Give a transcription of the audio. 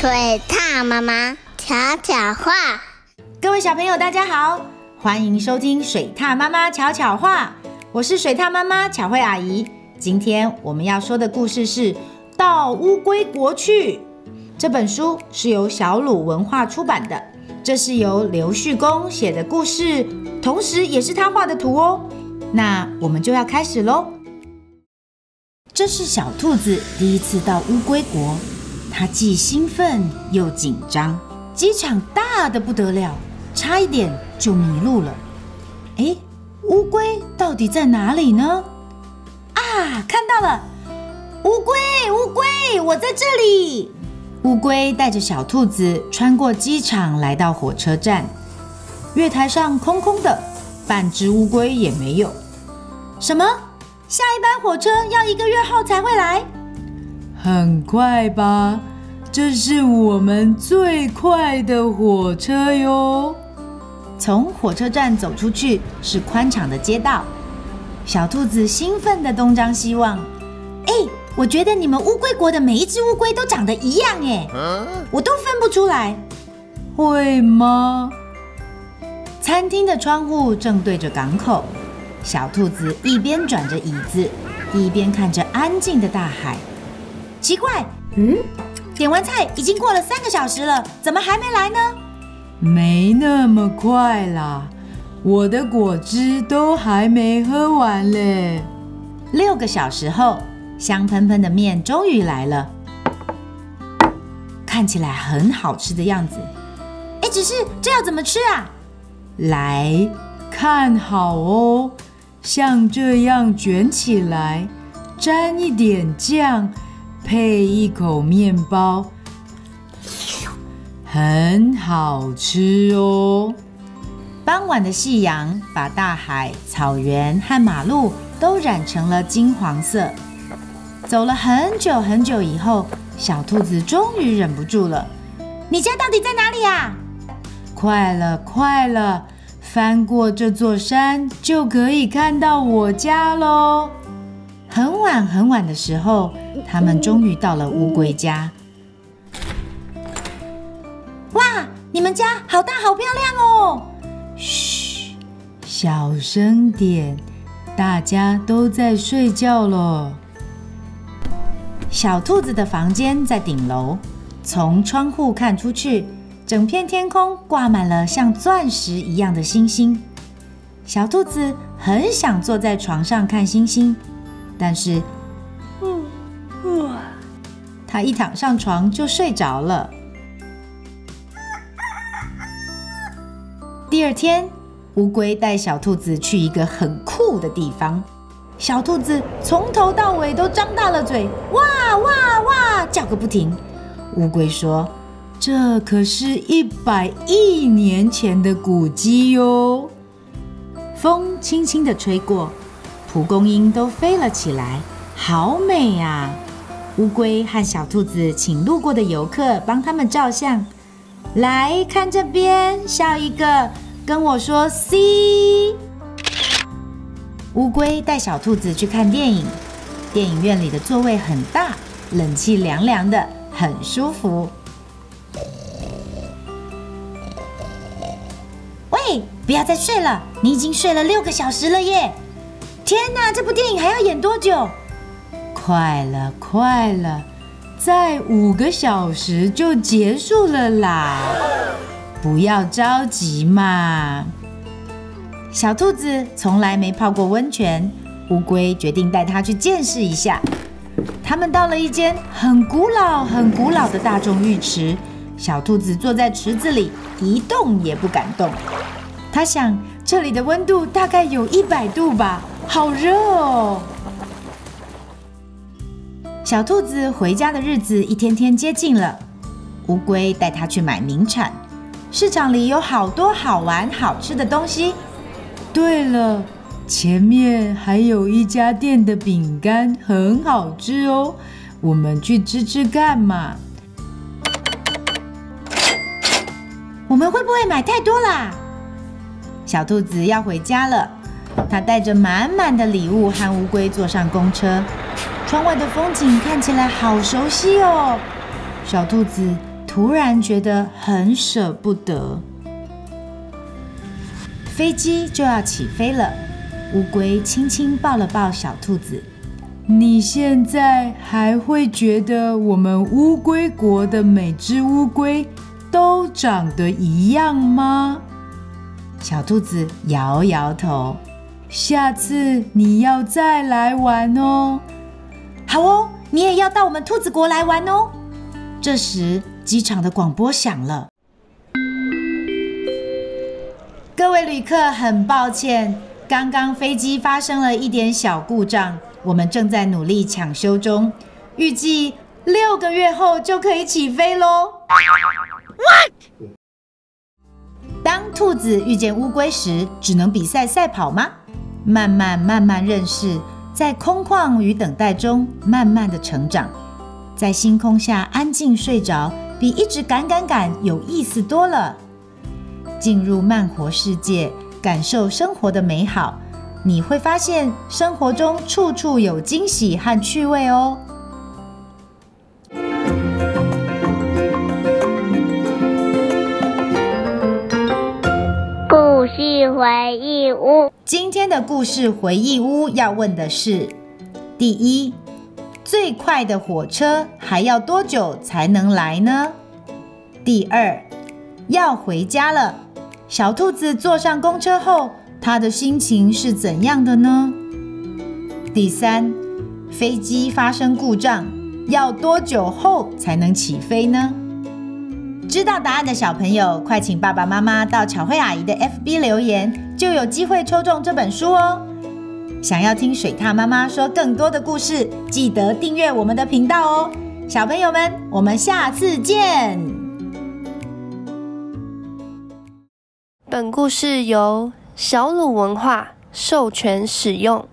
水獭妈妈巧巧话，各位小朋友，大家好，欢迎收听水獭妈妈巧巧话。我是水獭妈妈巧慧阿姨。今天我们要说的故事是《到乌龟国去》。这本书是由小鲁文化出版的，这是由刘旭公写的故事，同时也是他画的图哦。那我们就要开始喽。这是小兔子第一次到乌龟国，它既兴奋又紧张。机场大的不得了，差一点就迷路了。诶，乌龟到底在哪里呢？啊，看到了！乌龟，乌龟，我在这里。乌龟带着小兔子穿过机场，来到火车站。月台上空空的，半只乌龟也没有。什么？下一班火车要一个月后才会来？很快吧，这是我们最快的火车哟。从火车站走出去是宽敞的街道，小兔子兴奋的东张西望。哎，我觉得你们乌龟国的每一只乌龟都长得一样哎，我都分不出来。会吗？餐厅的窗户正对着港口。小兔子一边转着椅子，一边看着安静的大海。奇怪，嗯，点完菜已经过了三个小时了，怎么还没来呢？没那么快啦，我的果汁都还没喝完嘞。六个小时后，香喷喷的面终于来了，看起来很好吃的样子。哎，只是这要怎么吃啊？来看好哦。像这样卷起来，沾一点酱，配一口面包，很好吃哦。傍晚的夕阳把大海、草原和马路都染成了金黄色。走了很久很久以后，小兔子终于忍不住了：“你家到底在哪里呀？”“快了，快了。”翻过这座山就可以看到我家喽。很晚很晚的时候，他们终于到了乌龟家。哇，你们家好大好漂亮哦！嘘，小声点，大家都在睡觉了。小兔子的房间在顶楼，从窗户看出去。整片天空挂满了像钻石一样的星星，小兔子很想坐在床上看星星，但是，嗯，嗯，它一躺上床就睡着了。第二天，乌龟带小兔子去一个很酷的地方，小兔子从头到尾都张大了嘴，哇哇哇叫个不停。乌龟说。这可是一百亿年前的古迹哟！风轻轻地吹过，蒲公英都飞了起来，好美呀！乌龟和小兔子请路过的游客帮他们照相，来看这边，笑一个，跟我说 “C”。乌龟带小兔子去看电影，电影院里的座位很大，冷气凉凉的，很舒服。喂不要再睡了，你已经睡了六个小时了耶！天哪，这部电影还要演多久？快了，快了，再五个小时就结束了啦！不要着急嘛。小兔子从来没泡过温泉，乌龟决定带它去见识一下。他们到了一间很古老、很古老的大众浴池，小兔子坐在池子里，一动也不敢动。他想，这里的温度大概有一百度吧，好热哦！小兔子回家的日子一天天接近了。乌龟带它去买名产，市场里有好多好玩好吃的东西。对了，前面还有一家店的饼干很好吃哦，我们去吃吃看嘛。我们会不会买太多啦？小兔子要回家了，它带着满满的礼物和乌龟坐上公车。窗外的风景看起来好熟悉哦，小兔子突然觉得很舍不得。飞机就要起飞了，乌龟轻轻抱了抱小兔子。你现在还会觉得我们乌龟国的每只乌龟都长得一样吗？小兔子摇摇头。下次你要再来玩哦。好哦，你也要到我们兔子国来玩哦。这时，机场的广播响了。各位旅客，很抱歉，刚刚飞机发生了一点小故障，我们正在努力抢修中，预计六个月后就可以起飞喽。What？当兔子遇见乌龟时，只能比赛赛跑吗？慢慢慢慢认识，在空旷与等待中慢慢的成长，在星空下安静睡着，比一直赶赶赶有意思多了。进入慢活世界，感受生活的美好，你会发现生活中处处有惊喜和趣味哦。故事回忆屋。今天的故事回忆屋要问的是：第一，最快的火车还要多久才能来呢？第二，要回家了，小兔子坐上公车后，它的心情是怎样的呢？第三，飞机发生故障，要多久后才能起飞呢？知道答案的小朋友，快请爸爸妈妈到巧慧阿姨的 FB 留言，就有机会抽中这本书哦。想要听水獭妈妈说更多的故事，记得订阅我们的频道哦。小朋友们，我们下次见。本故事由小鲁文化授权使用。